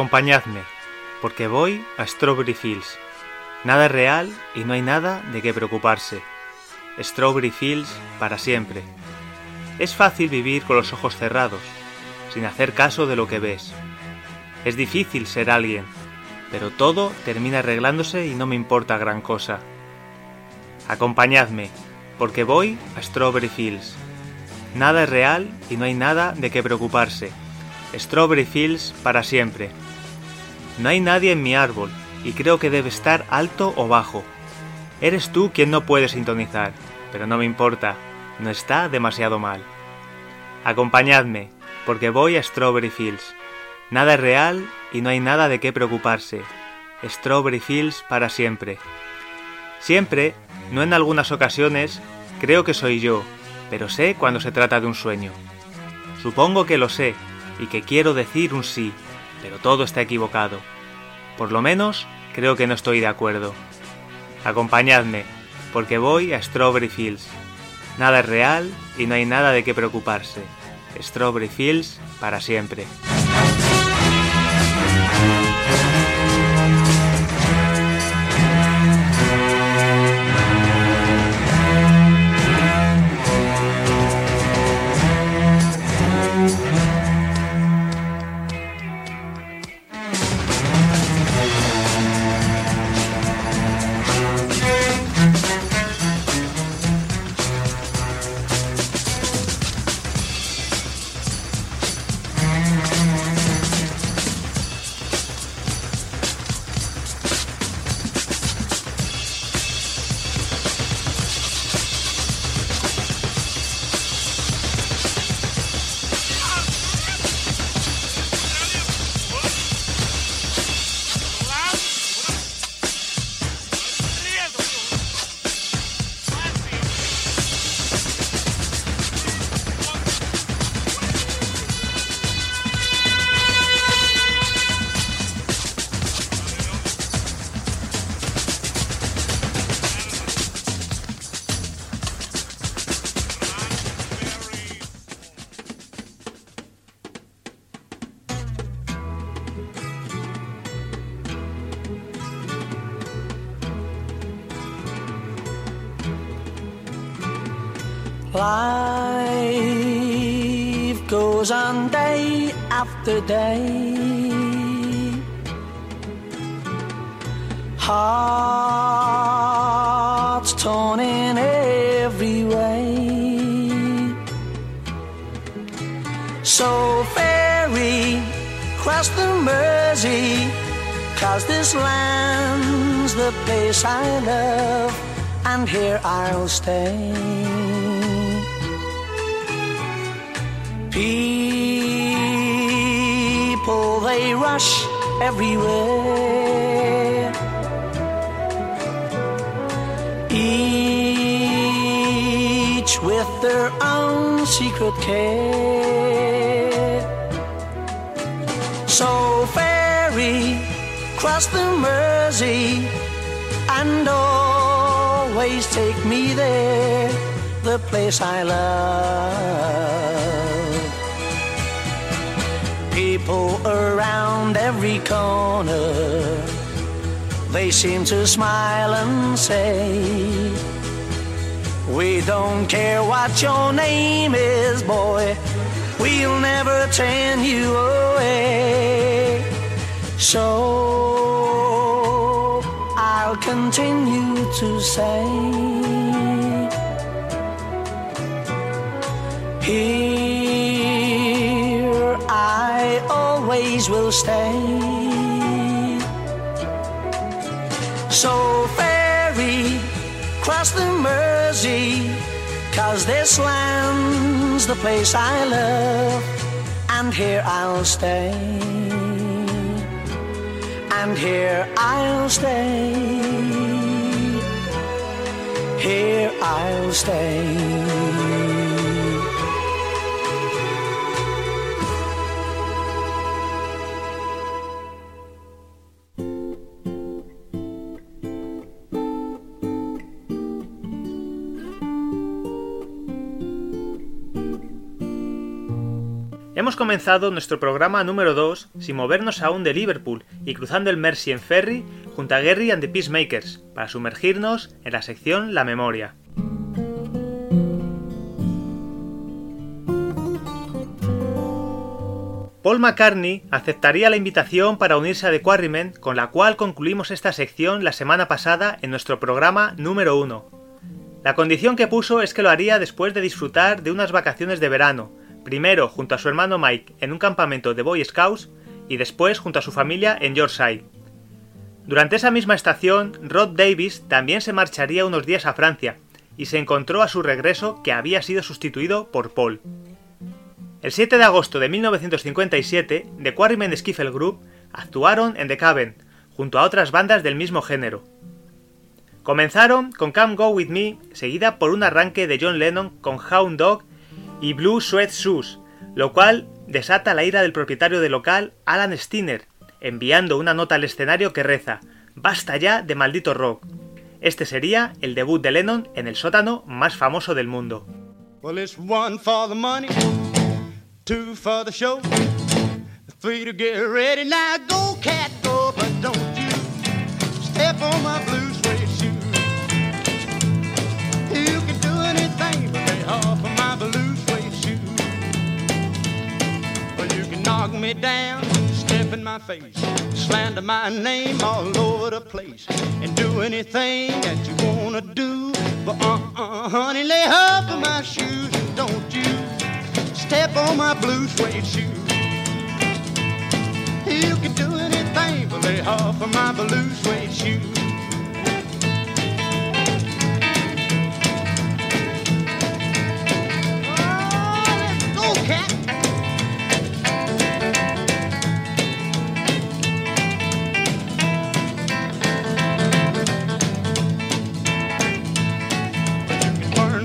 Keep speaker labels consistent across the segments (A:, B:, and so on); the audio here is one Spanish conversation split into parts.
A: Acompañadme, porque voy a Strawberry Fields. Nada es real y no hay nada de qué preocuparse. Strawberry Fields para siempre. Es fácil vivir con los ojos cerrados, sin hacer caso de lo que ves. Es difícil ser alguien, pero todo termina arreglándose y no me importa gran cosa. Acompañadme, porque voy a Strawberry Fields. Nada es real y no hay nada de qué preocuparse. Strawberry Fields para siempre. No hay nadie en mi árbol, y creo que debe estar alto o bajo. Eres tú quien no puede sintonizar, pero no me importa, no está demasiado mal. Acompañadme, porque voy a Strawberry Fields. Nada es real y no hay nada de qué preocuparse. Strawberry Fields para siempre. Siempre, no en algunas ocasiones, creo que soy yo, pero sé cuando se trata de un sueño. Supongo que lo sé, y que quiero decir un sí, pero todo está equivocado. Por lo menos creo que no estoy de acuerdo. Acompañadme, porque voy a Strawberry Fields. Nada es real y no hay nada de qué preocuparse. Strawberry Fields para siempre.
B: After day. Hearts torn in every way. So ferry cross the Mersey, cause this land's the place I love, and here I'll stay. Rush everywhere. Each with their own secret care. So ferry, cross the Mersey, and always take me there, the place I love people around every corner. They seem to smile and say, We don't care what your name is, boy, we'll never turn you away. So I'll continue to say,
C: will stay. So ferry, cross the Mersey, cause this land's the place I love, and here I'll stay. And here I'll stay. Here I'll stay.
A: Comenzado nuestro programa número 2 sin movernos aún de Liverpool y cruzando el Mersey en ferry junto a Gary and the Peacemakers para sumergirnos en la sección La Memoria. Paul McCartney aceptaría la invitación para unirse a The Quarrymen, con la cual concluimos esta sección la semana pasada en nuestro programa número 1. La condición que puso es que lo haría después de disfrutar de unas vacaciones de verano, primero junto a su hermano Mike en un campamento de Boy Scouts y después junto a su familia en Yorkshire. Durante esa misma estación, Rod Davis también se marcharía unos días a Francia y se encontró a su regreso que había sido sustituido por Paul. El 7 de agosto de 1957, The Quarrymen Skiffle Group actuaron en The Cavern, junto a otras bandas del mismo género. Comenzaron con Come Go With Me, seguida por un arranque de John Lennon con Hound Dog y Blue Sweat Shoes, lo cual desata la ira del propietario del local, Alan Steiner, enviando una nota al escenario que reza Basta ya de maldito rock. Este sería el debut de Lennon en el sótano más famoso del mundo.
D: Knock me down, step in my face, slander my name all over the place, and do anything that you wanna do. But uh-uh, honey, lay off of my shoes and don't you step on my blue suede shoe. You can do anything but lay off of my blue suede shoe. Oh, cat.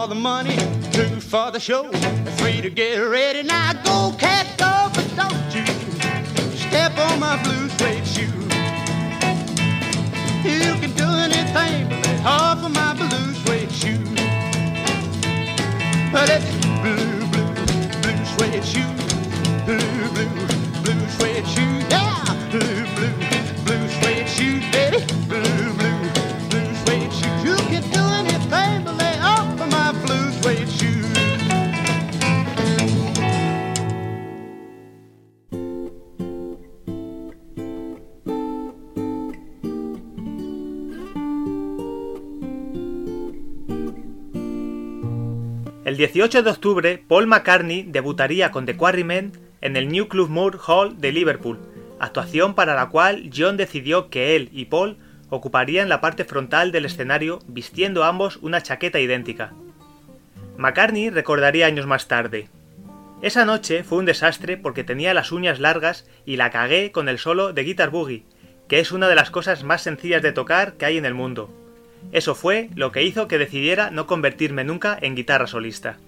D: For the money, two for the show, three to get ready. Now go, cat, go, but don't you step on my blue suede shoe. You can do anything but lay off of my blue suede shoe. But it's blue, blue, blue suede shoe. Blue, blue, blue suede shoe.
A: 18 de octubre, Paul McCartney debutaría con The Quarrymen en el New Club Moore Hall de Liverpool, actuación para la cual John decidió que él y Paul ocuparían la parte frontal del escenario vistiendo ambos una chaqueta idéntica. McCartney recordaría años más tarde. Esa noche fue un desastre porque tenía las uñas largas y la cagué con el solo de Guitar Boogie, que es una de las cosas más sencillas de tocar que hay en el mundo. Eso fue lo que hizo que decidiera no convertirme nunca en guitarra solista.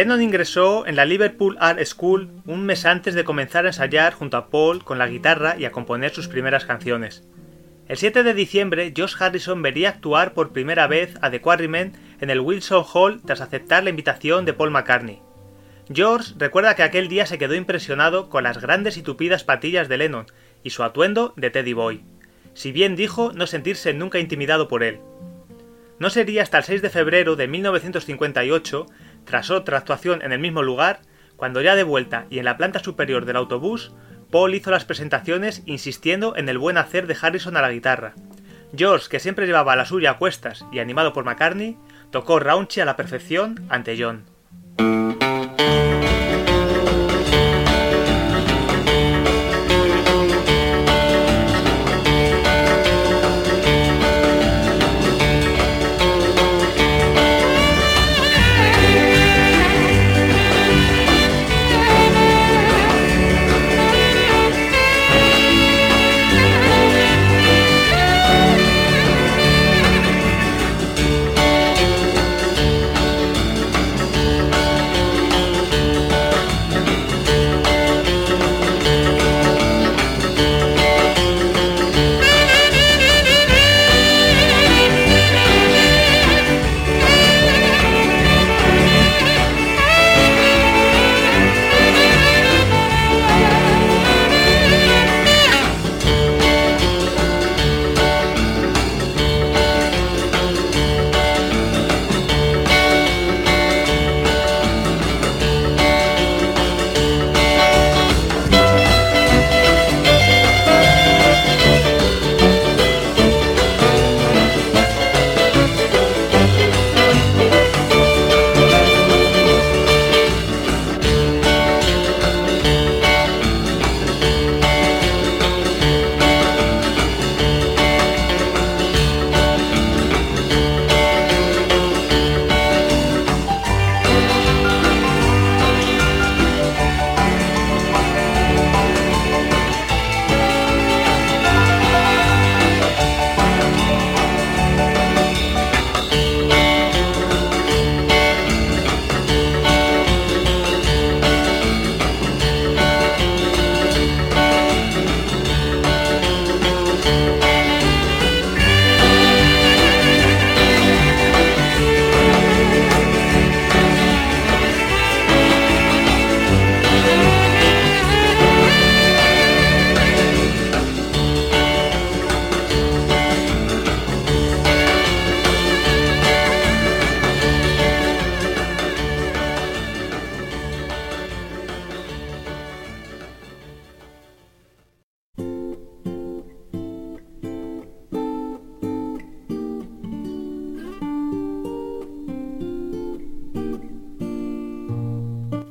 A: Lennon ingresó en la Liverpool Art School un mes antes de comenzar a ensayar junto a Paul con la guitarra y a componer sus primeras canciones. El 7 de diciembre, Josh Harrison vería actuar por primera vez a The Quarrymen en el Wilson Hall tras aceptar la invitación de Paul McCartney. George recuerda que aquel día se quedó impresionado con las grandes y tupidas patillas de Lennon y su atuendo de Teddy Boy, si bien dijo no sentirse nunca intimidado por él. No sería hasta el 6 de febrero de 1958, tras otra actuación en el mismo lugar, cuando ya de vuelta y en la planta superior del autobús, Paul hizo las presentaciones insistiendo en el buen hacer de Harrison a la guitarra. George, que siempre llevaba la suya a cuestas y animado por McCartney, tocó Raunchy a la perfección ante John.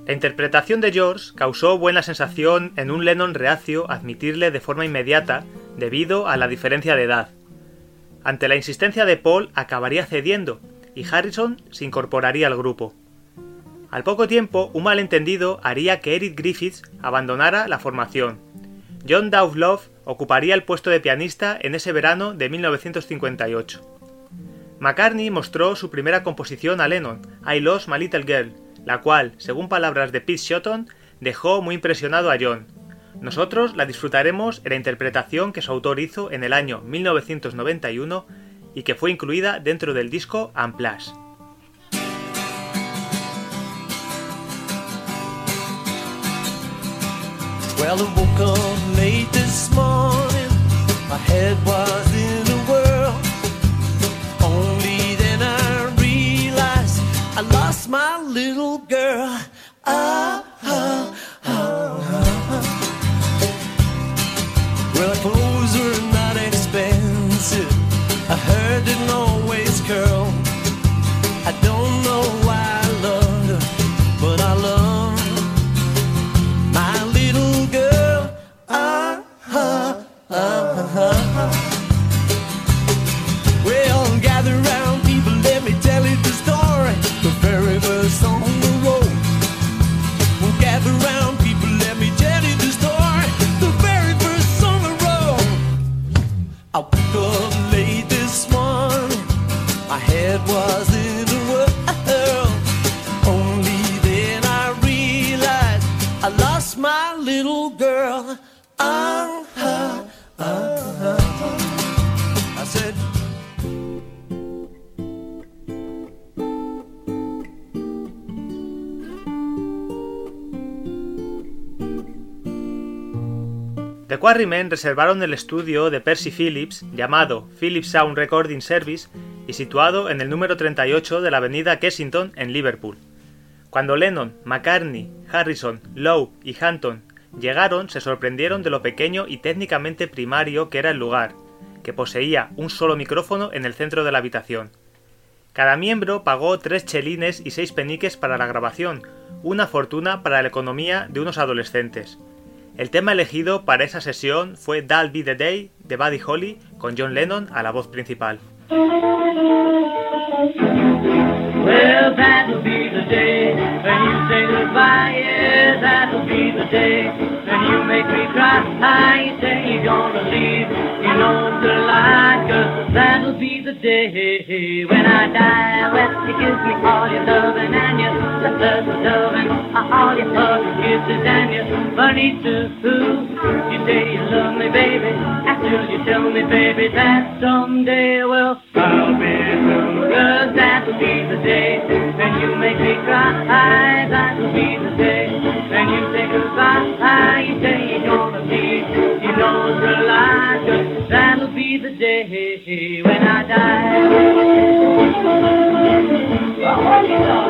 A: La interpretación de George causó buena sensación en un Lennon reacio a admitirle de forma inmediata debido a la diferencia de edad. Ante la insistencia de Paul acabaría cediendo y Harrison se incorporaría al grupo. Al poco tiempo, un malentendido haría que Eric Griffiths abandonara la formación. John Love ocuparía el puesto de pianista en ese verano de 1958. McCartney mostró su primera composición a Lennon, I Lost My Little Girl, la cual, según palabras de Pete Shotton, dejó muy impresionado a John. Nosotros la disfrutaremos en la interpretación que su autor hizo en el año 1991 y que fue incluida dentro del disco
E: was my little girl. Ah, The
A: Quarrymen reservaron el estudio de Percy Phillips, llamado Phillips Sound Recording Service, y situado en el número 38 de la avenida Kensington en Liverpool. Cuando Lennon, McCartney, Harrison, Lowe y Hampton llegaron, se sorprendieron de lo pequeño y técnicamente primario que era el lugar, que poseía un solo micrófono en el centro de la habitación. Cada miembro pagó tres chelines y seis peniques para la grabación, una fortuna para la economía de unos adolescentes. El tema elegido para esa sesión fue That'll Be the Day de Buddy Holly con John Lennon a la voz principal.
F: That'll be the day when I die. You give me all your loving and your love, loving, all your hugs, kisses and your money too. You say you love me, baby, until you tell me, baby, that someday, well, I'll be through. Cause that'll be the day when you make me cry. That'll be the day when you say goodbye. You say you're gonna leave. You know it's a lie. That'll be the day when I love.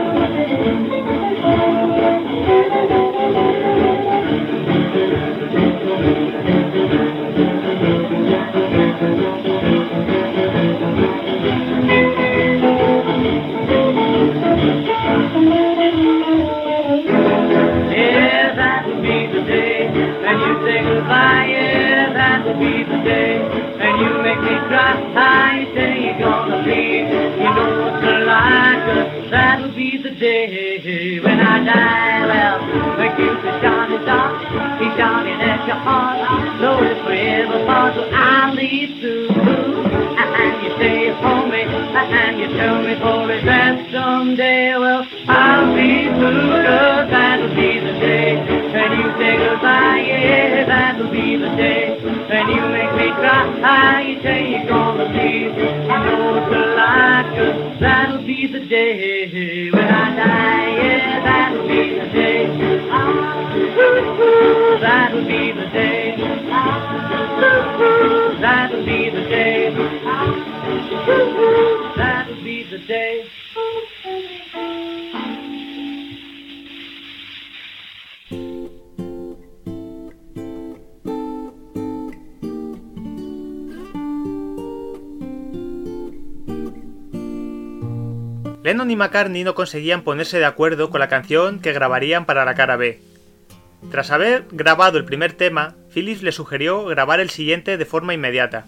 F: I die. Well, say Johnny Doc, he's shining at your heart. So if we ever part, so I'll leave too. And you and you tell me for someday, well, I'll be that'll be the day you say goodbye, yeah, that'll be the day you make me cry,
A: McCartney no conseguían ponerse de acuerdo con la canción que grabarían para la cara B. Tras haber grabado el primer tema, Phillips le sugirió grabar el siguiente de forma inmediata.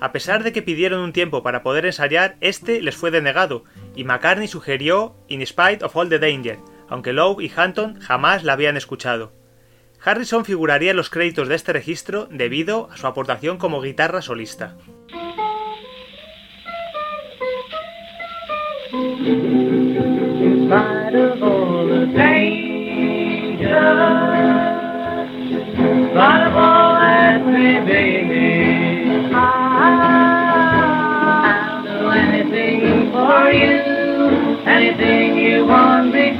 A: A pesar de que pidieron un tiempo para poder ensayar, este les fue denegado, y McCartney sugirió In Spite of All the Danger, aunque Lowe y Hampton jamás la habían escuchado. Harrison figuraría en los créditos de este registro debido a su aportación como guitarra solista.
F: Of all the danger, of all that may be, I'll do anything for you, anything you want me to.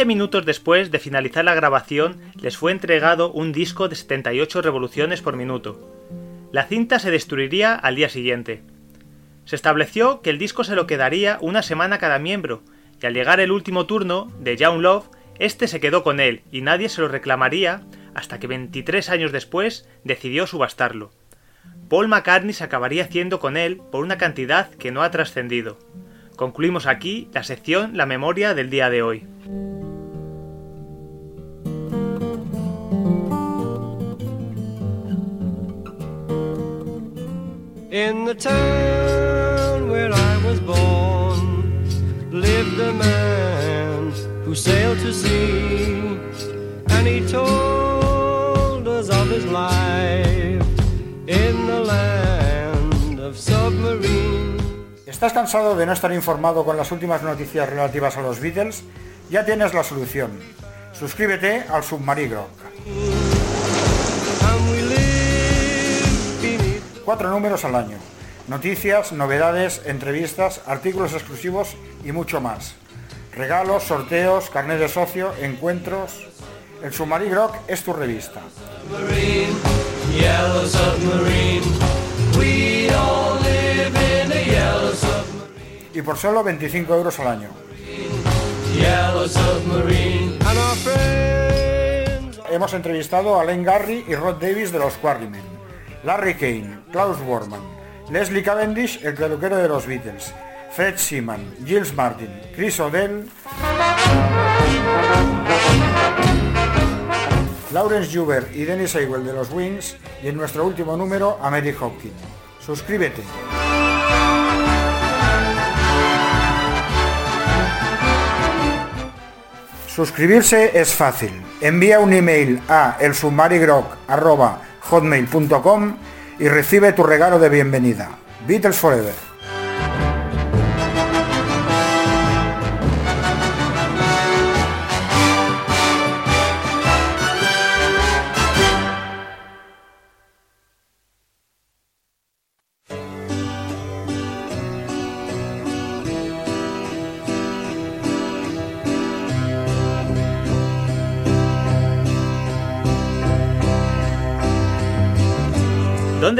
A: 15 minutos después de finalizar la grabación, les fue entregado un disco de 78 revoluciones por minuto. La cinta se destruiría al día siguiente. Se estableció que el disco se lo quedaría una semana cada miembro, y al llegar el último turno de Young Love, este se quedó con él y nadie se lo reclamaría hasta que 23 años después decidió subastarlo. Paul McCartney se acabaría haciendo con él por una cantidad que no ha trascendido. Concluimos aquí la sección La memoria del día de hoy.
E: In the town where I was born lived a man who sailed to sea, and he told us of his life in the land of submarines.
G: ¿Estás cansado de no estar informado con las últimas noticias relativas a los Beatles? Ya tienes la solución. Suscríbete al Submarigro. Cuatro números al año. Noticias, novedades, entrevistas, artículos exclusivos y mucho más. Regalos, sorteos, carnet de socio, encuentros. El Submarigro es tu revista. Y por solo 25 euros al año. Hemos entrevistado a Len Garry y Rod Davis de los Quarrymen, Larry Kane, Klaus Bormann, Leslie Cavendish, el peluquero de los Beatles, Fred Seaman, Giles Martin, Chris O'Dell, Lawrence Juber y Dennis Seiwell de los Wings y en nuestro último número a Mary Hopkins. Suscríbete. Suscribirse es fácil. Envía un email a elsubmarigrok.hotmail.com y recibe tu regalo de bienvenida. Beatles Forever.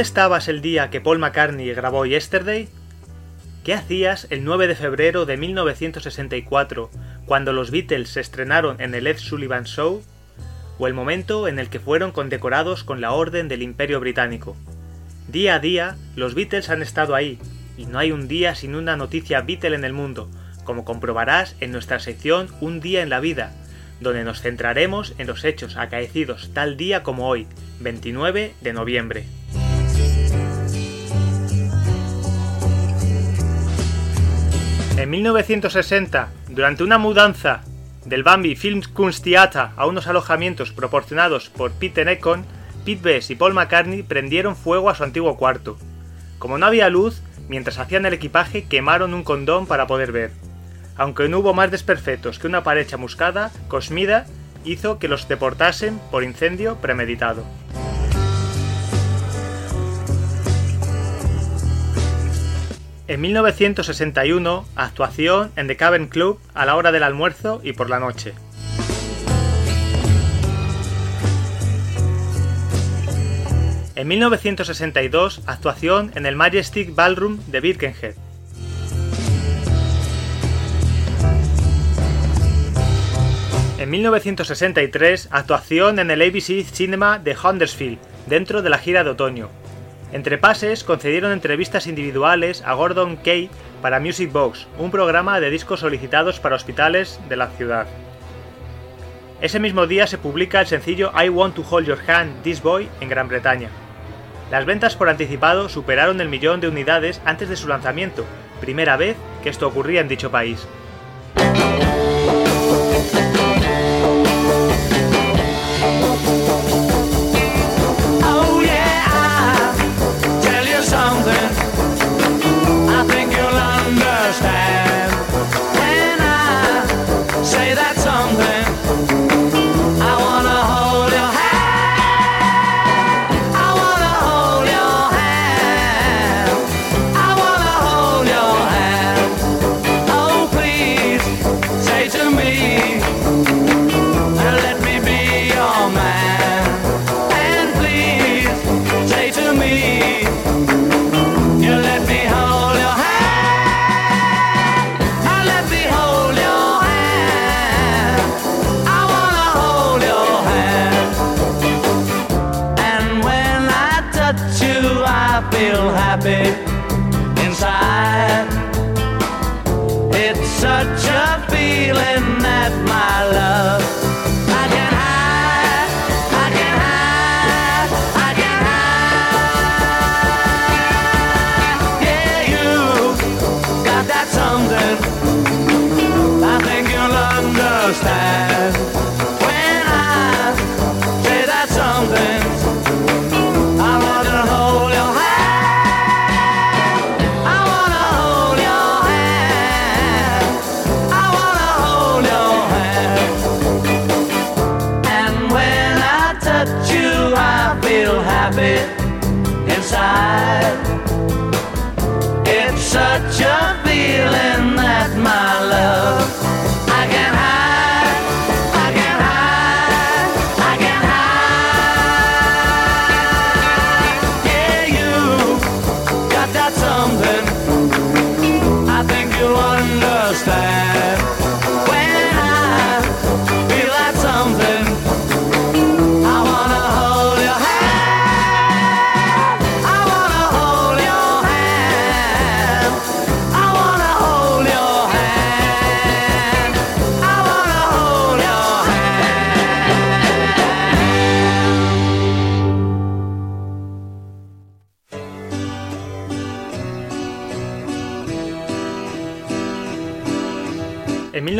A: ¿Dónde estabas el día que Paul McCartney grabó Yesterday? ¿Qué hacías el 9 de febrero de 1964 cuando los Beatles se estrenaron en el Ed Sullivan Show? ¿O el momento en el que fueron condecorados con la Orden del Imperio Británico? Día a día, los Beatles han estado ahí, y no hay un día sin una noticia Beatle en el mundo, como comprobarás en nuestra sección Un día en la vida, donde nos centraremos en los hechos acaecidos tal día como hoy, 29 de noviembre. En 1960, durante una mudanza del Bambi Filmkunsttheater a unos alojamientos proporcionados por Peter Econ, Pete Best y Paul McCartney prendieron fuego a su antiguo cuarto. Como no había luz, mientras hacían el equipaje quemaron un condón para poder ver. Aunque no hubo más desperfectos que una pared chamuscada, Cosmida hizo que los deportasen por incendio premeditado. En 1961, actuación en The Cavern Club a la hora del almuerzo y por la noche. En 1962, actuación en el Majestic Ballroom de Birkenhead. En 1963, actuación en el ABC Cinema de Huddersfield, dentro de la gira de otoño. Entre pases, concedieron entrevistas individuales a Gordon Kay para Music Box, un programa de discos solicitados para hospitales de la ciudad.
H: Ese mismo día se publica el sencillo I Want to Hold Your Hand, This Boy en Gran Bretaña. Las ventas por anticipado superaron el millón de unidades antes de su lanzamiento, primera vez que esto ocurría en dicho país.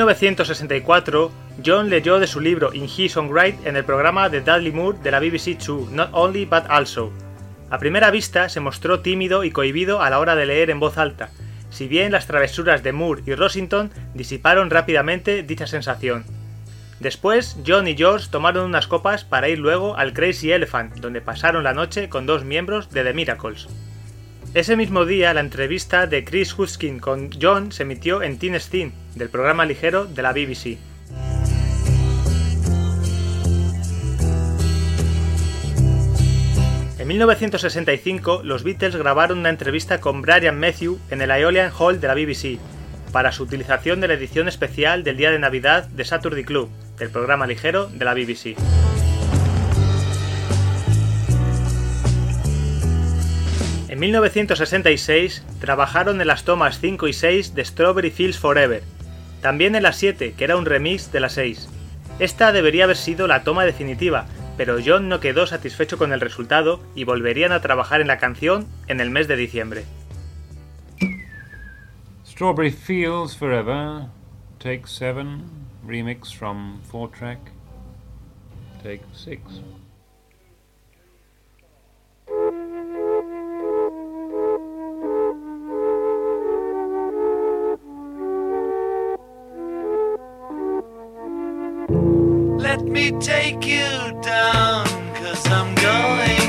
H: 1964, John leyó de su libro In His Own Right en el programa de Dudley Moore de la BBC Two, Not Only But Also. A primera vista se mostró tímido y cohibido a la hora de leer en voz alta, si bien las travesuras de Moore y Rosington disiparon rápidamente dicha sensación. Después, John y George tomaron unas copas para ir luego al Crazy Elephant, donde pasaron la noche con dos miembros de The Miracles. Ese mismo día, la entrevista de Chris Huskin con John se emitió en Teen Steam, del programa ligero de la BBC. En 1965, los Beatles grabaron una entrevista con Brian Matthew en el Aeolian Hall de la BBC, para su utilización de la edición especial del día de Navidad de Saturday Club, del programa ligero de la BBC. En 1966 trabajaron en las tomas 5 y 6 de Strawberry Fields Forever, también en la 7, que era un remix de la 6. Esta debería haber sido la toma definitiva, pero John no quedó satisfecho con el resultado y volverían a trabajar en la canción en el mes de diciembre.
I: Strawberry Fields Forever, Take 7, remix from 4 track, Take 6.
J: Let me take you down, cause I'm going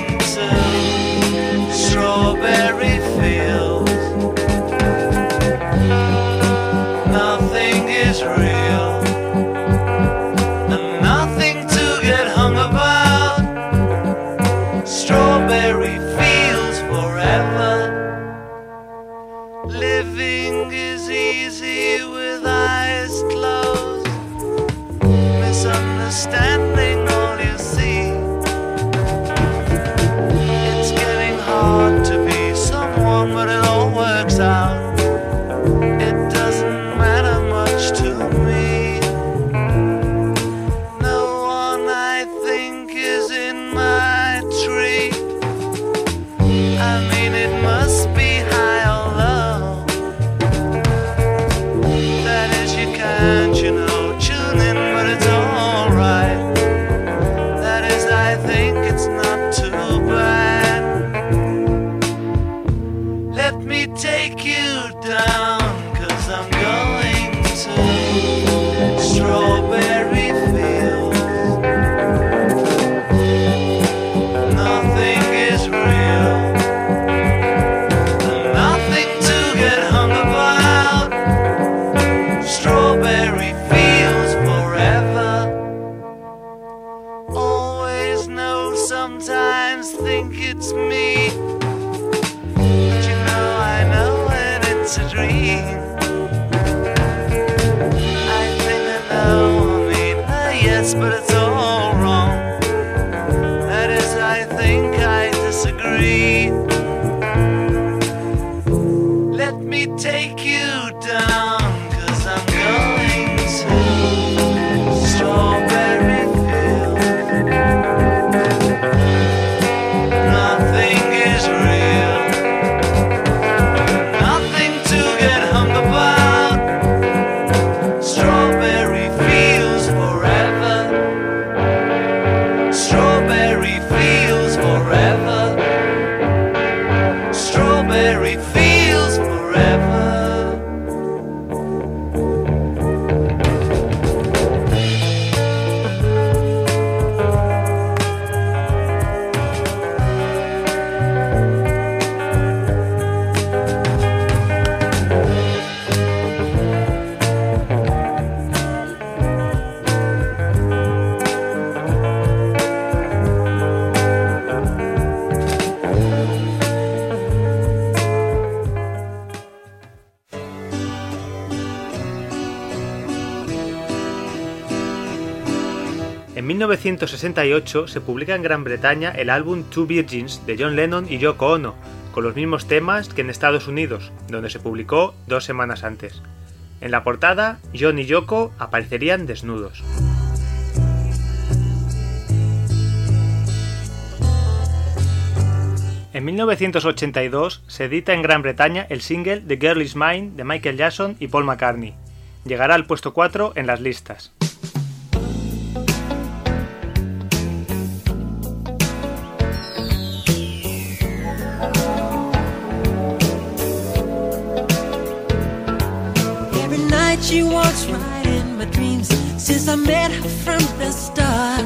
A: En 1968 se publica en Gran Bretaña el álbum Two Virgins de John Lennon y Yoko Ono, con los mismos temas que en Estados Unidos, donde se publicó dos semanas antes. En la portada, John y Yoko aparecerían desnudos. En 1982 se edita en Gran Bretaña el single The Girl Is Mine de Michael Jackson y Paul McCartney. Llegará al puesto 4 en las listas.
H: She walks right in my dreams since I met her from the start.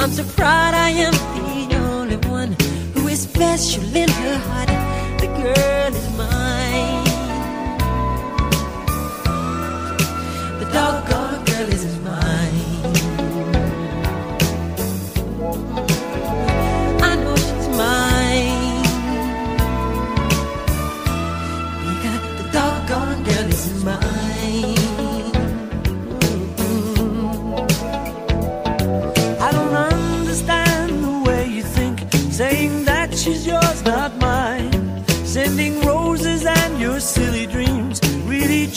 H: I'm so proud I am the only one who is special in her heart. The girl is mine. The doggone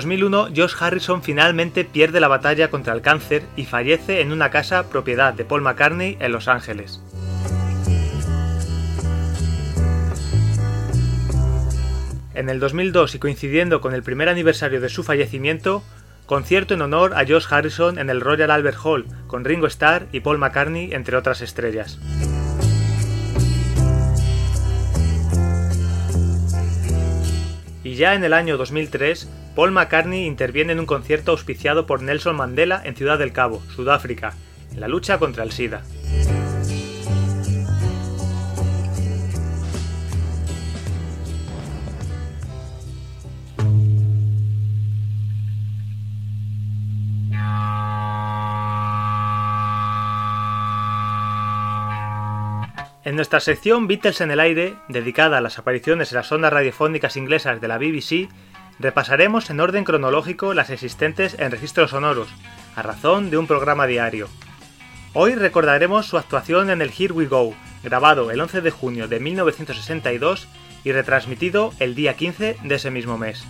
A: 2001, Josh Harrison finalmente pierde la batalla contra el cáncer y fallece en una casa propiedad de Paul McCartney en Los Ángeles. En el 2002 y coincidiendo con el primer aniversario de su fallecimiento, concierto en honor a Josh Harrison en el Royal Albert Hall, con Ringo Starr y Paul McCartney entre otras estrellas. Ya en el año 2003, Paul McCartney interviene en un concierto auspiciado por Nelson Mandela en Ciudad del Cabo, Sudáfrica, en la lucha contra el SIDA. En nuestra sección Beatles en el aire, dedicada a las apariciones en las ondas radiofónicas inglesas de la BBC, repasaremos en orden cronológico las existentes en registros sonoros, a razón de un programa diario. Hoy recordaremos su actuación en el Here We Go, grabado el 11 de junio de 1962 y retransmitido el día 15 de ese mismo mes.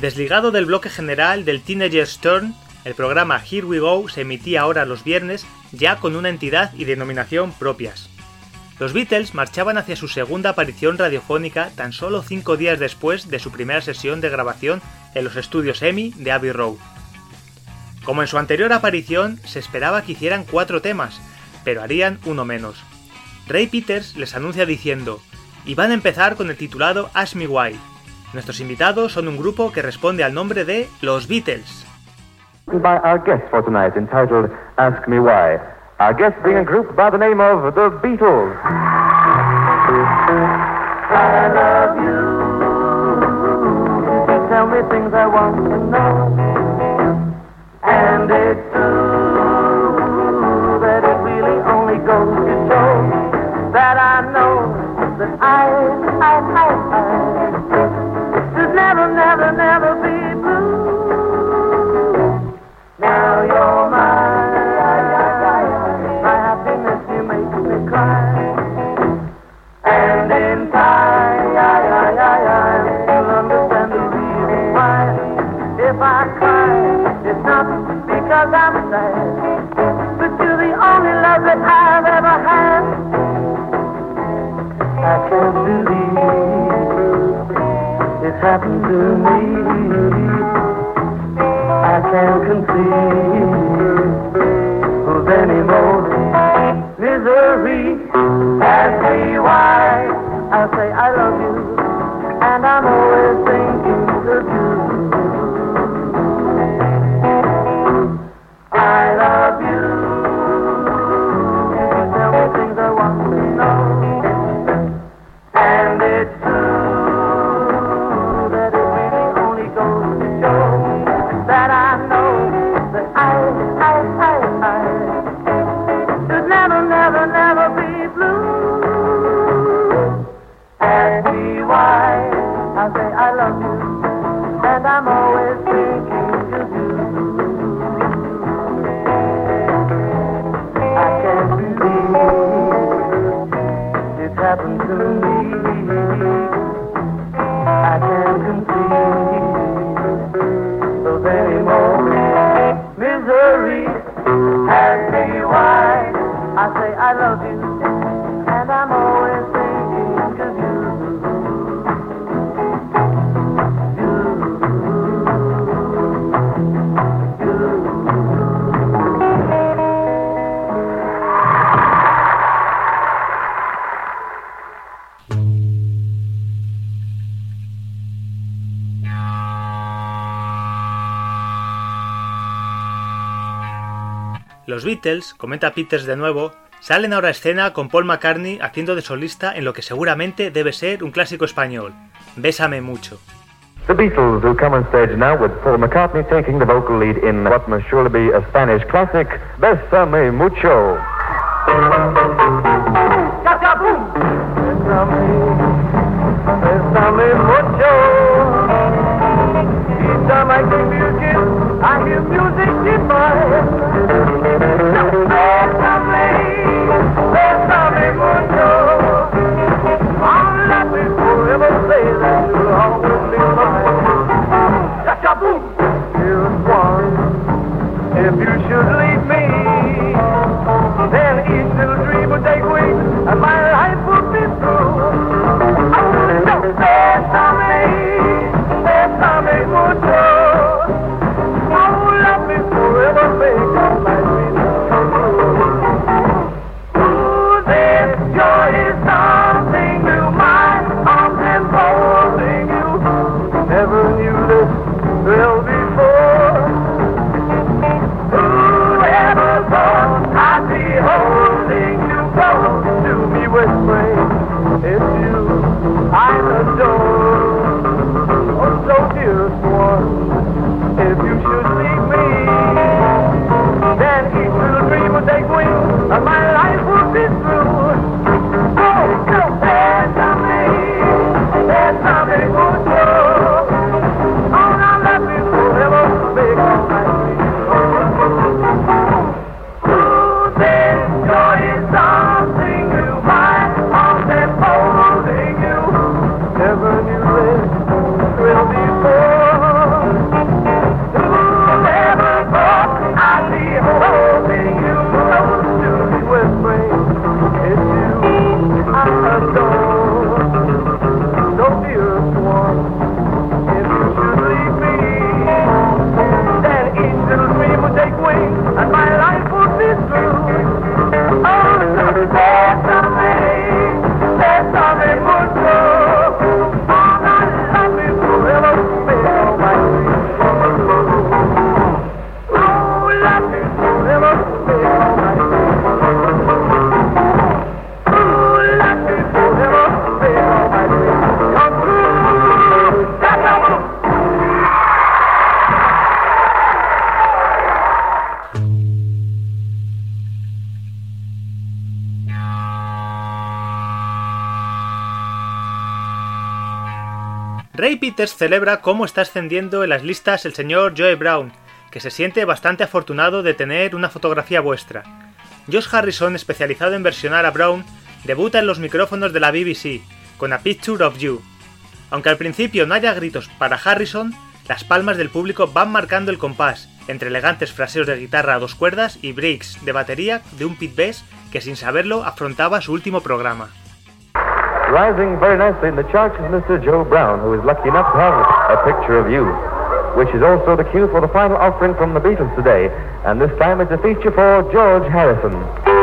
A: Desligado del bloque general del Teenager's Turn, el programa Here We Go se emitía ahora los viernes ya con una entidad y denominación propias. Los Beatles marchaban hacia su segunda aparición radiofónica tan solo cinco días después de su primera sesión de grabación en los estudios EMI de Abbey Road. Como en su anterior aparición, se esperaba que hicieran cuatro temas, pero harían uno menos. Ray Peters les anuncia diciendo, y van a empezar con el titulado Ask Me Why. Nuestros invitados son un grupo que responde al nombre de Los Beatles.
F: By our guest for tonight entitled Ask Me Why. Our guest being a group by the name of The Beatles. I love you. You tell me things I want to know. And it's true that it really only goes to show that I know that I, I, I, I should never, never, never be happened to me. I can't conceive of any more misery. Ask me why I say I love you, and I'm always thinking of you. I love you, and I'm always.
A: Los Beatles, comenta Peters de nuevo, salen ahora a escena con Paul McCartney haciendo de solista en lo que seguramente debe ser un clásico español, Bésame mucho.
K: The Beatles do come on stage now with Paul McCartney taking the vocal lead in what must surely be a Spanish classic, Bésame Mucho.
F: Bésame mucho. Each time I give you a kiss, I hear music divine. Bésame,
A: Ray Peters celebra cómo está ascendiendo en las listas el señor Joe Brown, que se siente bastante afortunado de tener una fotografía vuestra. Josh Harrison, especializado en versionar a Brown, debuta en los micrófonos de la BBC, con A Picture of You. Aunque al principio no haya gritos para Harrison, las palmas del público van marcando el compás, entre elegantes fraseos de guitarra a dos cuerdas y breaks de batería de un pit bass que sin saberlo afrontaba su último programa.
K: Rising very nicely in the charts is Mr. Joe Brown, who is lucky enough to have a picture of you, which is also the cue for the final offering from the Beatles today, and this time it's a feature for George Harrison.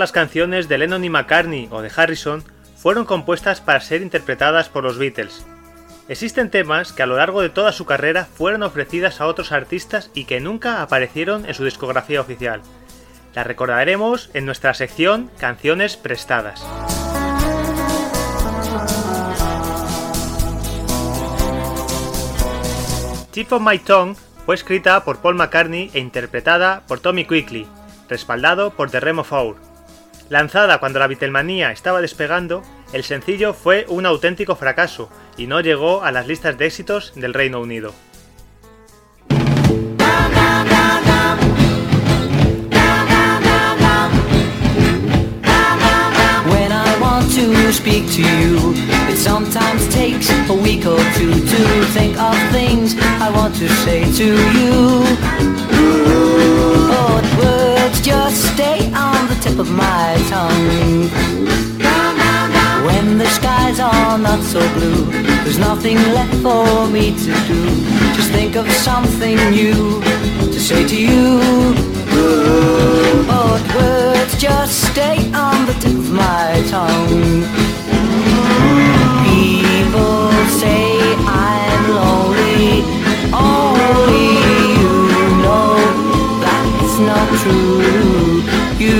A: Las canciones de Lennon y McCartney o de Harrison fueron compuestas para ser interpretadas por los Beatles. Existen temas que a lo largo de toda su carrera fueron ofrecidas a otros artistas y que nunca aparecieron en su discografía oficial. Las recordaremos en nuestra sección Canciones prestadas. Tip of My Tongue fue escrita por Paul McCartney e interpretada por Tommy Quickly, respaldado por The Remo Four. Lanzada cuando la Beatlemanía estaba despegando, el sencillo fue un auténtico fracaso y no llegó a las listas de éxitos del Reino Unido.
B: Of my tongue. When the skies are not so blue, there's nothing left for me to do. Just think of something new to say to you. But words just stay on the tip of my tongue. People say I'm lonely, only you know that's not true. You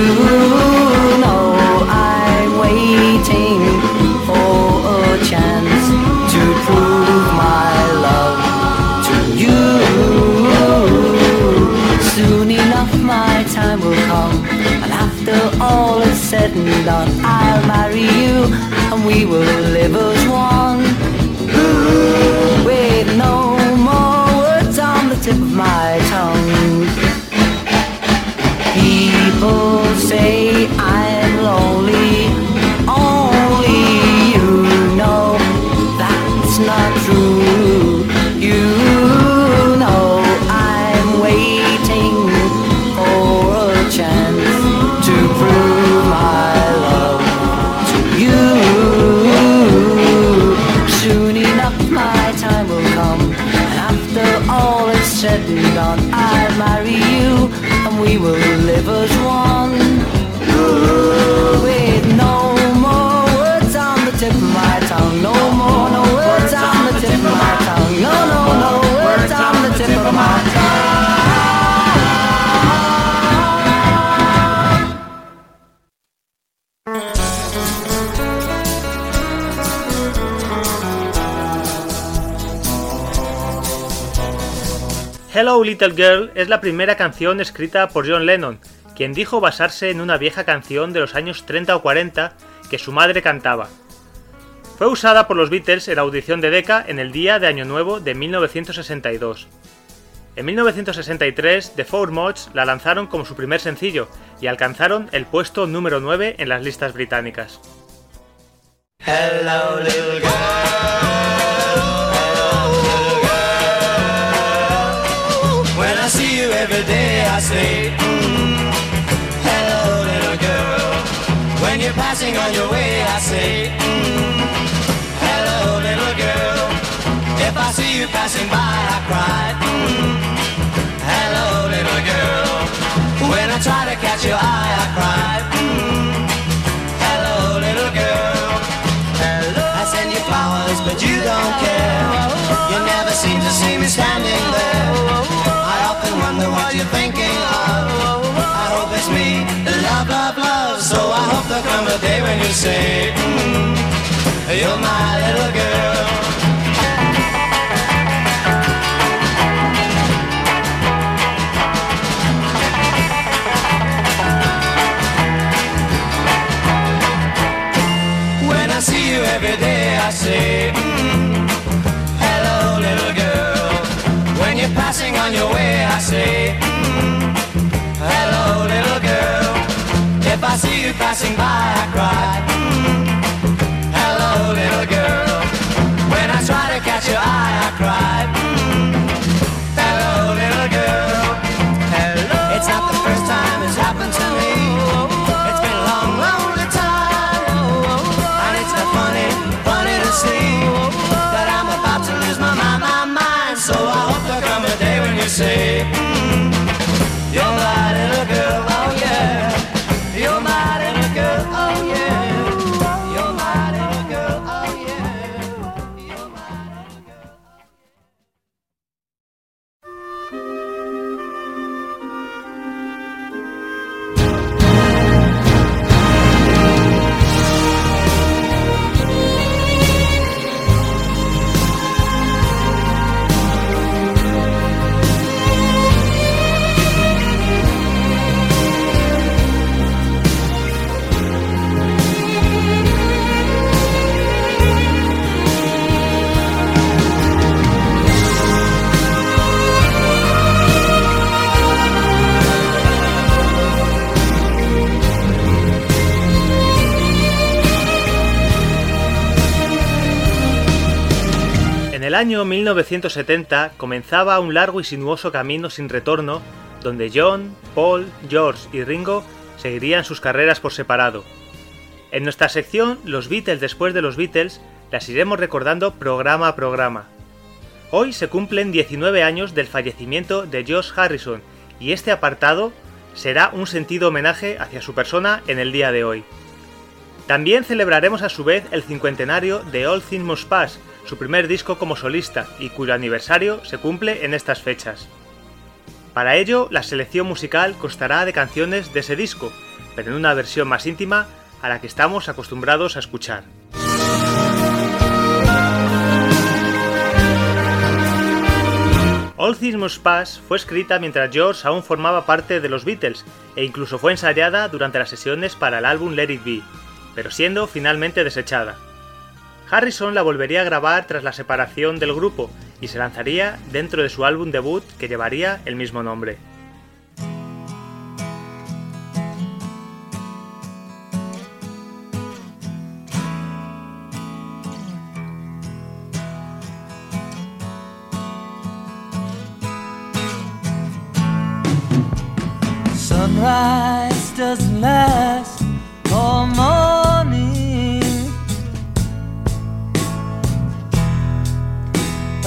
B: know I'm waiting for a chance to prove my love to you. Soon enough my time will come And after all is said and done I'll marry you and we will live as one With no more words on the tip of my tongue People say
A: Hello Little Girl es la primera canción escrita por John Lennon, quien dijo basarse en una vieja canción de los años 30 o 40 que su madre cantaba. Fue usada por los Beatles en la audición de Decca en el día de Año Nuevo de 1962. En 1963, The Four Mods la lanzaron como su primer sencillo y alcanzaron el puesto número 9 en las listas británicas.
E: Say, mm, hello, little girl. When you're passing on your way, I say, mm, hello, little girl. If I see you passing by, I cry, mm, hello, little girl. When I try to catch your eye, I cry, mm, hello, little girl. Hello. I send you flowers, but you don't care. You never seem to see me standing there. I often wonder what you're thinking there'll come a day when you say, mm, you're my little girl. I see you passing by, I cry, mm,
A: año 1970 comenzaba un largo y sinuoso camino sin retorno donde John, Paul, George y Ringo seguirían sus carreras por separado. En nuestra sección Los Beatles después de los Beatles las iremos recordando programa a programa. Hoy se cumplen 19 años del fallecimiento de George Harrison y este apartado será un sentido homenaje hacia su persona en el día de hoy. También celebraremos a su vez el cincuentenario de All Things Must Pass, su primer disco como solista y cuyo aniversario se cumple en estas fechas. Para ello, la selección musical constará de canciones de ese disco, pero en una versión más íntima a la que estamos acostumbrados a escuchar. All Things Must Pass fue escrita mientras George aún formaba parte de los Beatles e incluso fue ensayada durante las sesiones para el álbum Let It Be, pero siendo finalmente desechada. Harrison la volvería a grabar tras la separación del grupo y se lanzaría dentro de su álbum debut que llevaría el mismo nombre.
E: Sunrise doesn't last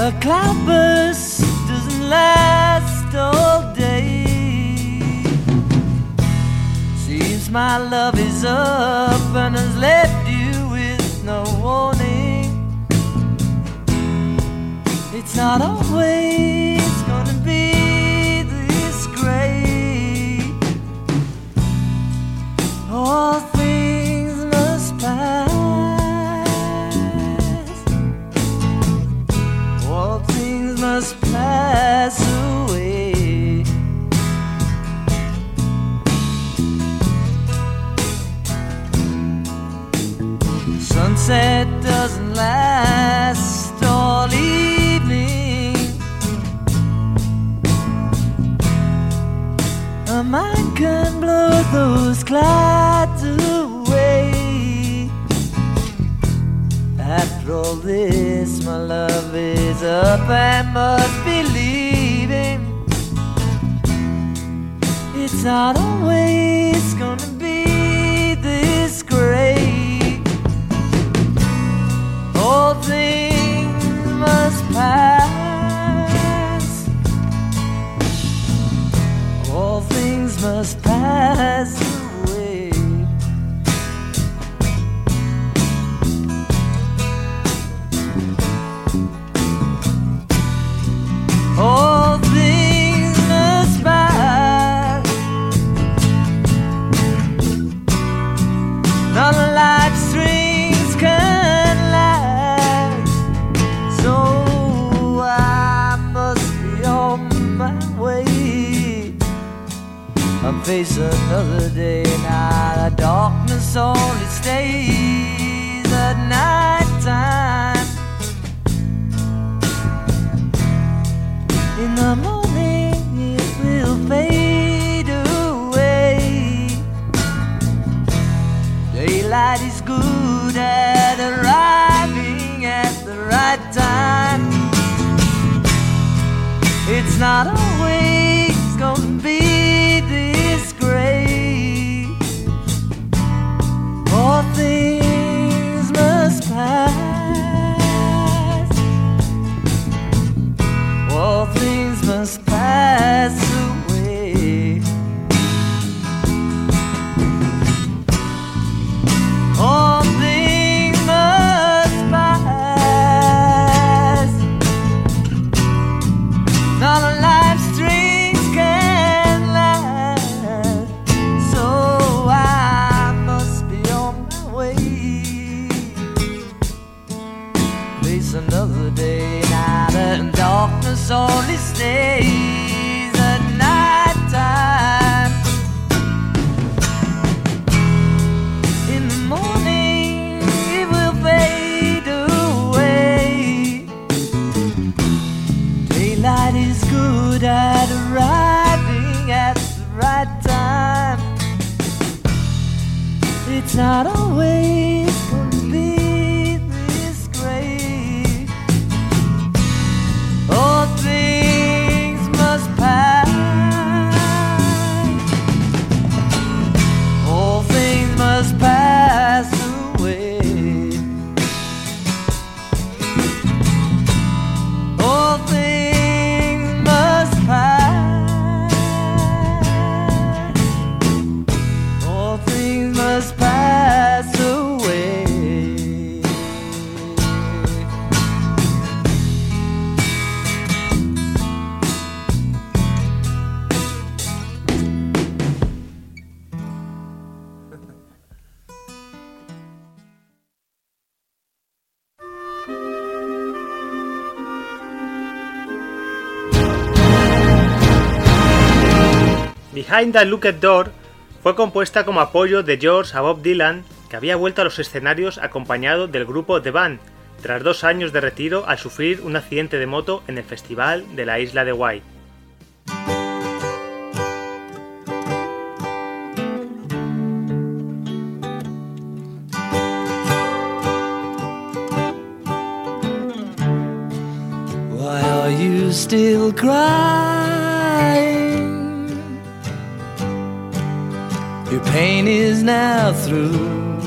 E: A cloudburst doesn't last all day. Seems my love is up and has left you with no warning. It's not always gonna be this great. All pass away. Sunset doesn't last all evening. A mind can blow those clouds away. After all this, my love is up and must It's not always gonna be this great. All things must pass. All things must pass
A: Behind the Locked Door fue compuesta como apoyo de George a Bob Dylan, que había vuelto a los escenarios acompañado del grupo The Band, tras dos años de retiro al sufrir un accidente de moto en el festival de la isla de
E: you still crying? Your pain is now through.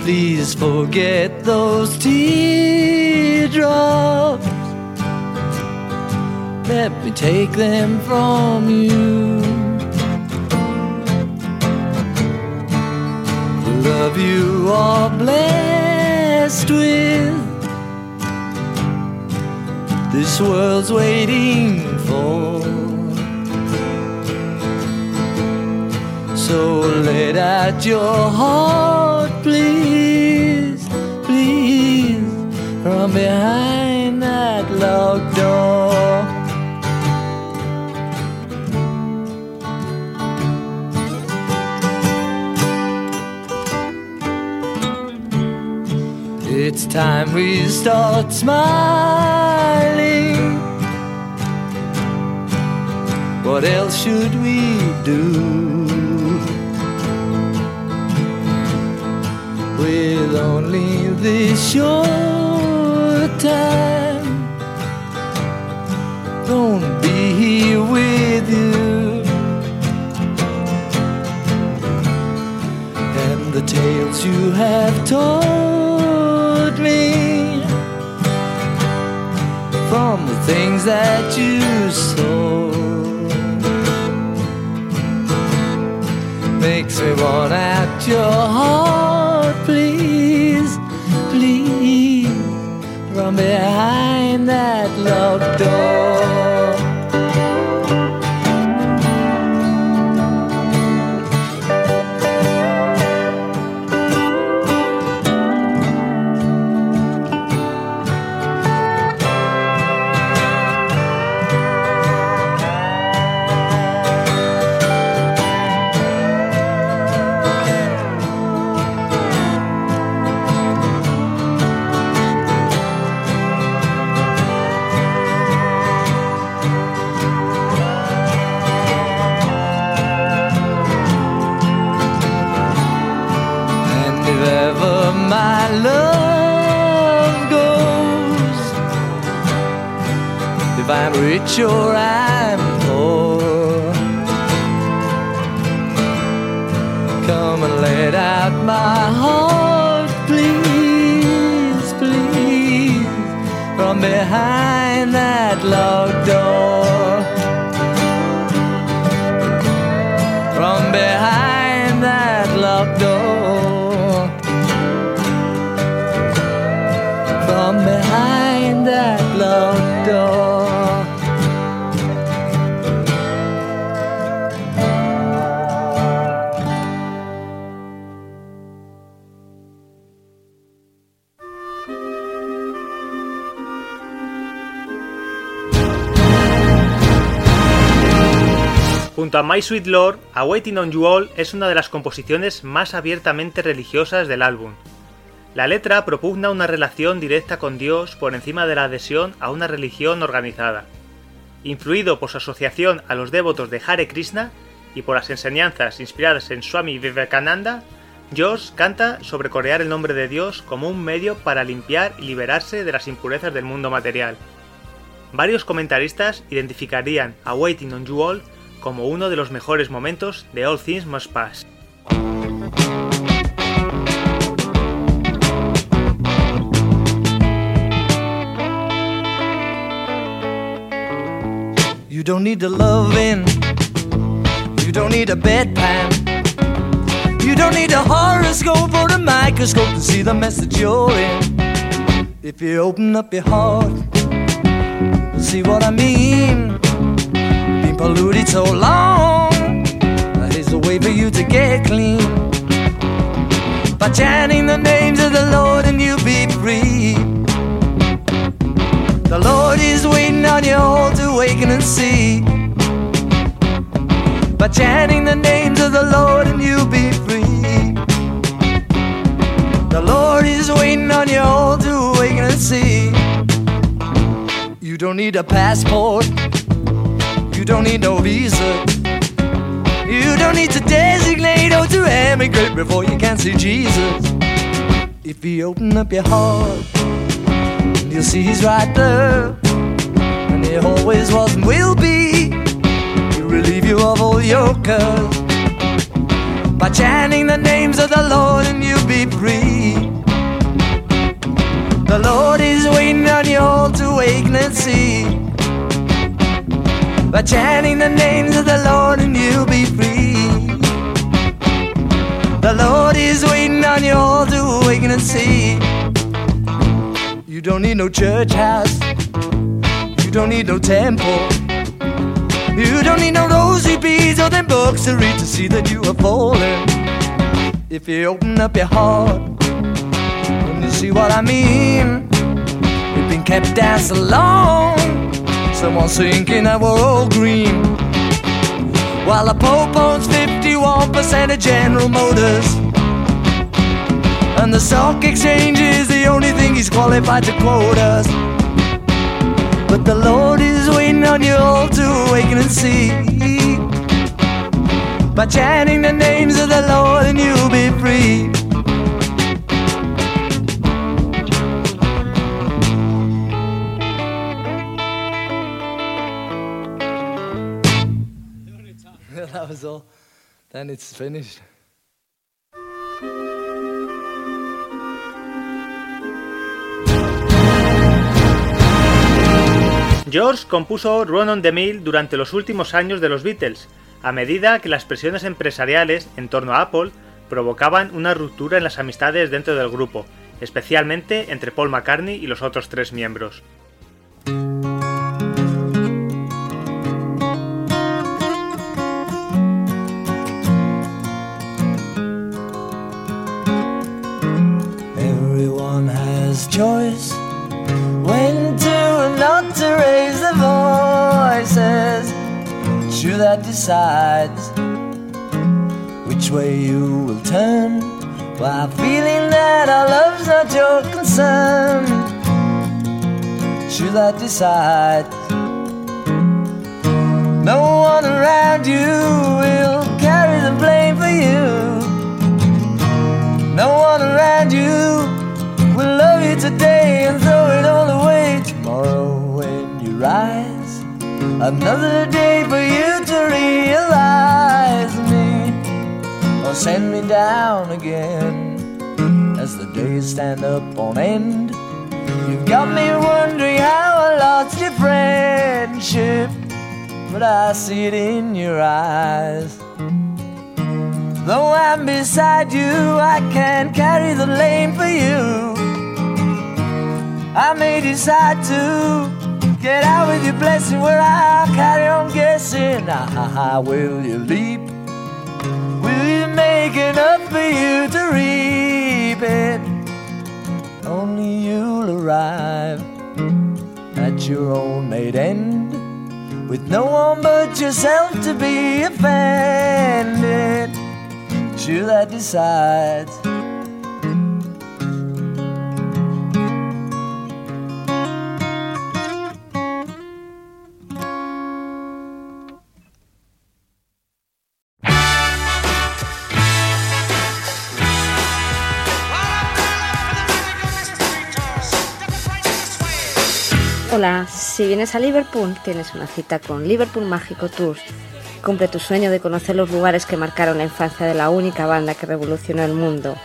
E: Please forget those teardrops. Let me take them from you. The love you are blessed with. This world's waiting for. So let out your heart, please, please, from behind that locked door. It's time we start smiling. What else should we do? with only this short time. Don't be here with you. And the tales you have told me from the things that you saw. Makes me want out your heart please, please, from behind that locked door. Rich or I'm poor, come and let out my heart, please, please, from behind that locked door.
A: Junto a My Sweet Lord, A Waiting on You All es una de las composiciones más abiertamente religiosas del álbum. La letra propugna una relación directa con Dios por encima de la adhesión a una religión organizada. Influido por su asociación a los devotos de Hare Krishna y por las enseñanzas inspiradas en Swami Vivekananda, Josh canta sobre corear el nombre de Dios como un medio para limpiar y liberarse de las impurezas del mundo material. Varios comentaristas identificarían a Waiting on You All como uno de los mejores momentos de All Things Must Pass.
E: You don't need a loving. You don't need a bedpan. You don't need a horoscope or a microscope to see the message you're in. If you open up your heart, see what I mean. Been polluted so long, here's a way for you to get clean. By chanting the names of the Lord and you'll be free. The Lord is waiting on you all to awaken and see. By chanting the names of the Lord and you'll be free. The Lord is waiting on you all to awaken and see. You don't need a passport. You don't need no visa. You don't need to designate or to emigrate before you can see Jesus. If you open up your heart, you'll see he's right there. And he always was and will be. He'll relieve you of all your cares. By chanting the names of the Lord chanting the names of the Lord and you'll be free. The Lord is waiting on you all to awaken and see. You don't need no church house. You don't need no temple. You don't need no rosary beads or them books to read to see that you are falling. If you open up your heart, and you see what I mean. We've been kept down so long. Someone's thinking that we're all green. While the Pope owns 51% of General Motors. And the stock exchange is the only thing he's qualified to quote us. But the Lord is waiting on you all to awaken and see. By chanting the names of the Lord, and you'll be free. finished.
A: George compuso Run on the Mill durante los últimos años de los Beatles, a medida que las presiones empresariales en torno a Apple provocaban una ruptura en las amistades dentro del grupo, especialmente entre Paul McCartney y los otros tres miembros.
E: Has choice when to and not to raise their voices. You that decides which way you will turn while feeling that our love's not your concern. You that decides. No one around you will carry the blame for you. No one around you today and throw it all away tomorrow when you rise. Another day for you to realize me or send me down again as the days stand up on end. You've got me wondering how I lost your friendship, but I see it in your eyes. Though I'm beside you, I can't carry the blame for you. I may decide to get out with your blessing where I'll carry on guessing. Ah, will you leap? Will you make enough for you to reap it? Only you'll arrive at your own made end with no one but yourself to be offended. You that decides.
L: Si vienes a Liverpool, tienes una cita con Liverpool Mágico Tours. Cumple tu sueño de conocer los lugares que marcaron la infancia de la única banda que revolucionó el mundo.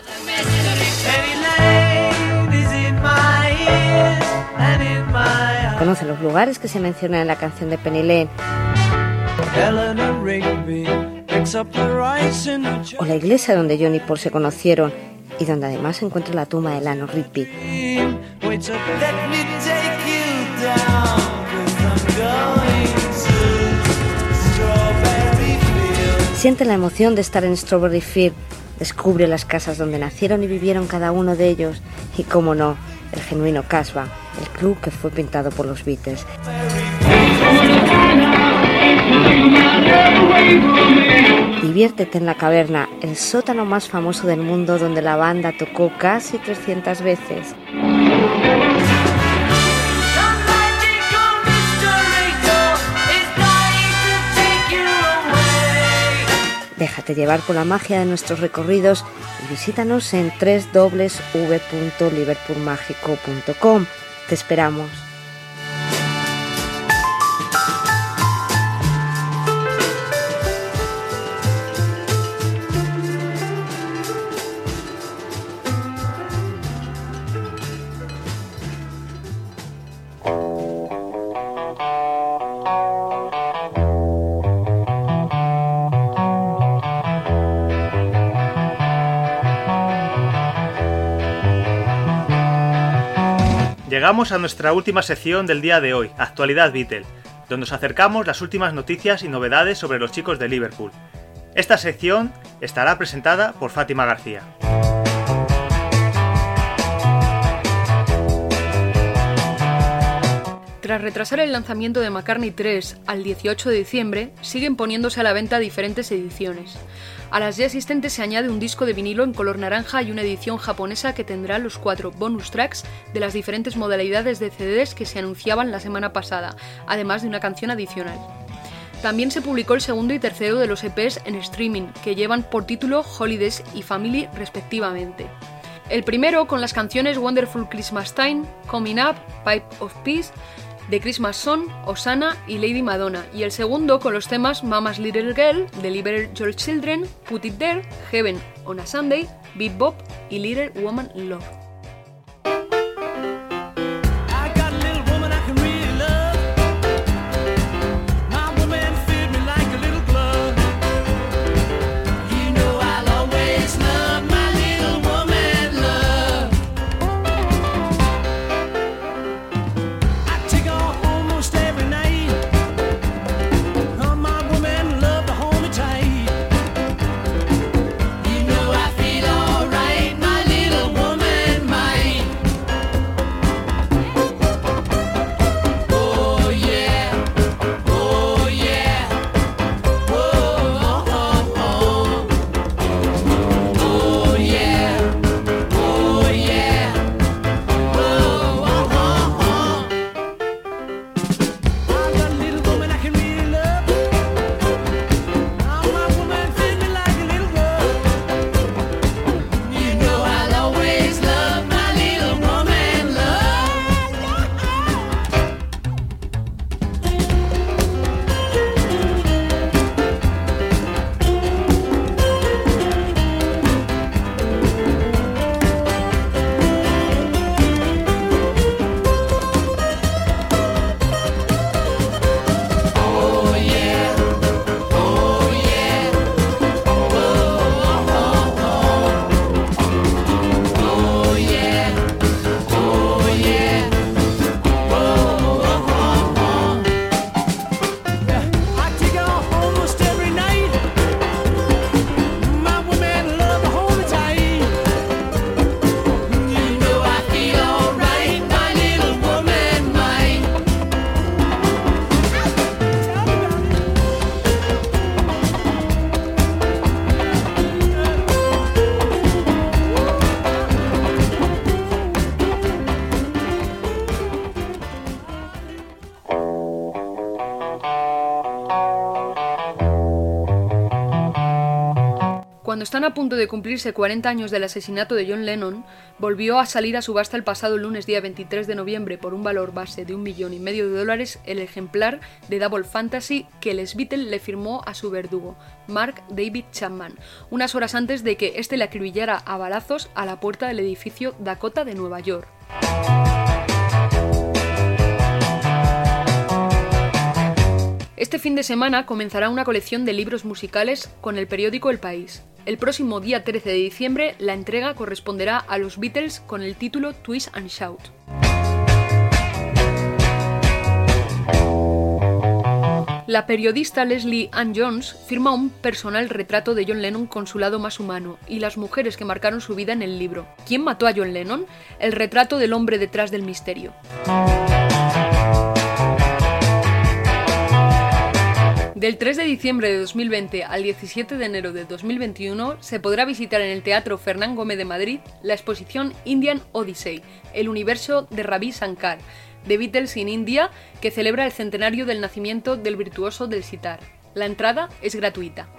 L: Conoce los lugares que se mencionan en la canción de Penny Lane o la iglesia donde John y Paul se conocieron y donde además se encuentra la tumba de Lano Rigby. Siente la emoción de estar en Strawberry Field, descubre las casas donde nacieron y vivieron cada uno de ellos y, como no, el genuino Casbah, el club que fue pintado por los Beatles. Diviértete en la caverna, el sótano más famoso del mundo donde la banda tocó casi 300 veces. Déjate llevar por la magia de nuestros recorridos y visítanos en www.liverpoolmágico.com. Te esperamos.
A: Llegamos a nuestra última sección del día de hoy, Actualidad Beatle, donde os acercamos las últimas noticias y novedades sobre los chicos de Liverpool. Esta sección estará presentada por Fátima García.
M: Tras retrasar el lanzamiento de McCartney 3 al 18 de diciembre, siguen poniéndose a la venta diferentes ediciones. A las ya existentes se añade un disco de vinilo en color naranja y una edición japonesa que tendrá los cuatro bonus tracks de las diferentes modalidades de CDs que se anunciaban la semana pasada, además de una canción adicional. También se publicó el segundo y tercero de los EPs en streaming, que llevan por título Holidays y Family respectivamente. El primero con las canciones Wonderful Christmas Time, Coming Up, Pipe of Peace, The Christmas Song, Osana y Lady Madonna, y el segundo con los temas Mama's Little Girl, Deliver Your Children, Put It There, Heaven on a Sunday, Beat Bop y Little Woman Love. Cuando están a punto de cumplirse 40 años del asesinato de John Lennon, volvió a salir a subasta el pasado lunes día 23 de noviembre por un valor base de un millón y medio de dólares el ejemplar de Double Fantasy que Les Beatles le firmó a su verdugo, Mark David Chapman, unas horas antes de que este le acribillara a balazos a la puerta del edificio Dakota de Nueva York. Este fin de semana comenzará una colección de libros musicales con el periódico El País. El próximo día 13 de diciembre la entrega corresponderá a los Beatles con el título Twist and Shout. La periodista Leslie Ann Jones firma un personal retrato de John Lennon con su lado más humano y las mujeres que marcaron su vida en el libro. ¿Quién mató a John Lennon? El retrato del hombre detrás del misterio. Del 3 de diciembre de 2020 al 17 de enero de 2021 se podrá visitar en el Teatro Fernán Gómez de Madrid la exposición Indian Odyssey, el universo de Ravi Shankar, de Beatles in India, que celebra el centenario del nacimiento del virtuoso del sitar. La entrada es gratuita.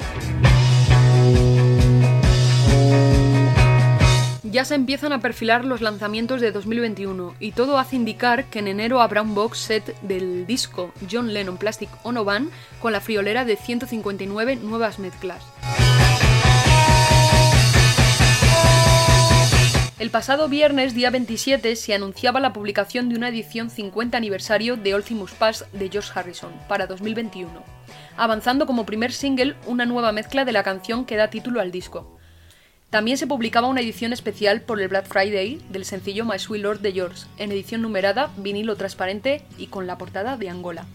M: Ya se empiezan a perfilar los lanzamientos de 2021 y todo hace indicar que en enero habrá un box set del disco John Lennon Plastic Ono Band con la friolera de 159 nuevas mezclas. El pasado viernes, día 27, se anunciaba la publicación de una edición 50 aniversario de Ultimus Pass de George Harrison para 2021, avanzando como primer single una nueva mezcla de la canción que da título al disco. También se publicaba una edición especial por el Black Friday del sencillo My Sweet Lord de George, en edición numerada, vinilo transparente y con la portada de Angola.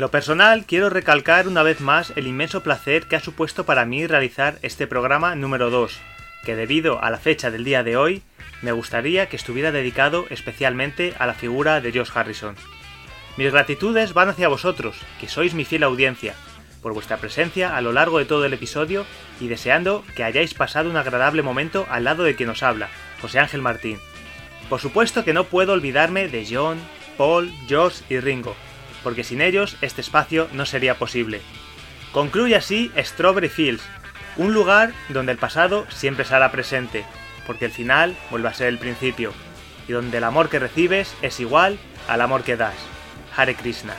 A: Lo personal, quiero recalcar una vez más el inmenso placer que ha supuesto para mí realizar este programa número 2, que debido a la fecha del día de hoy, me gustaría que estuviera dedicado especialmente a la figura de Josh Harrison. Mis gratitudes van hacia vosotros, que sois mi fiel audiencia, por vuestra presencia a lo largo de todo el episodio y deseando que hayáis pasado un agradable momento al lado de quien os habla, José Ángel Martín. Por supuesto que no puedo olvidarme de John, Paul, Josh y Ringo, porque sin ellos este espacio no sería posible. Concluye así Strawberry Fields, un lugar donde el pasado siempre será presente, porque el final vuelve a ser el principio, y donde el amor que recibes es igual al amor que das. Hare Krishna.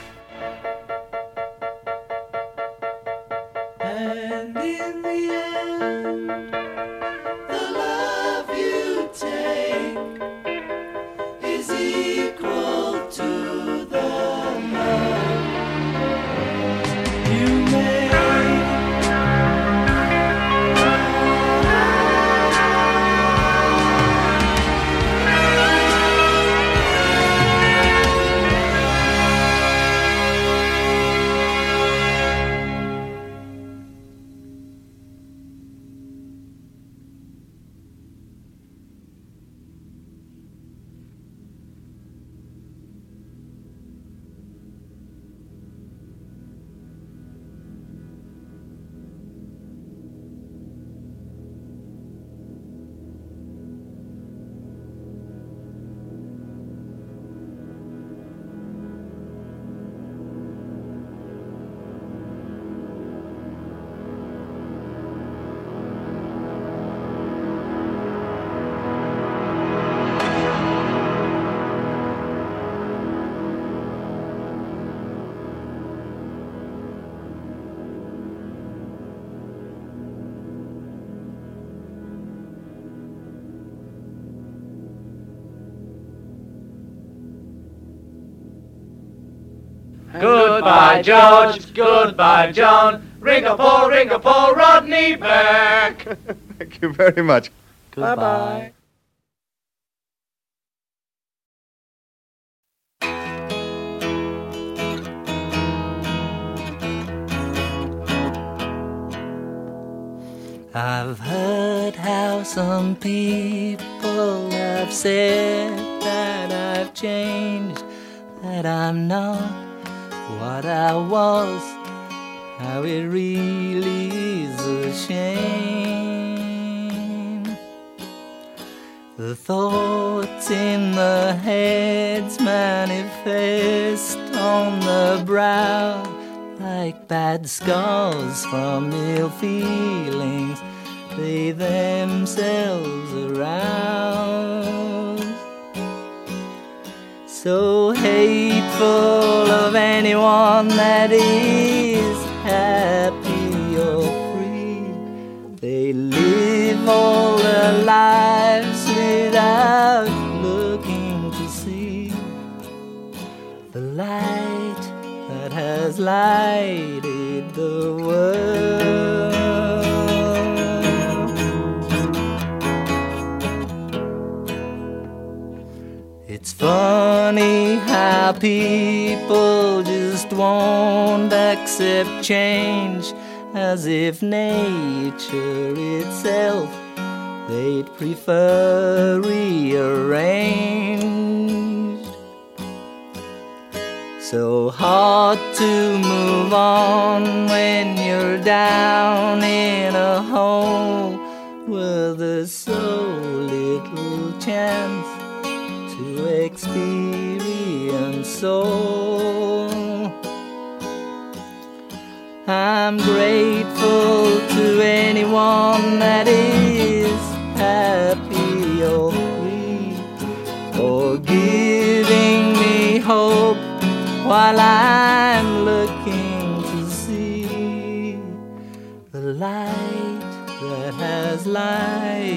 J: Goodbye, George. Goodbye, John. Ring a Paul, ring a Paul, Rodney back.
N: Thank you very much.
J: Bye bye.
E: I've heard how some people have said that I've changed, that I'm not what I was, how it really is a shame. The thoughts in the heads manifest on the brow like bad scars from ill feelings they themselves arouse. So hateful of anyone that is happy or free. They live all their lives without looking to see the light that has lighted the world. Funny how people just won't accept change as if nature itself they'd prefer rearranged. So hard to move on when you're down in a hole where there's so little chance experience soul. I'm grateful to anyone that is happy or free for giving me hope while I'm looking to see the light that has lighted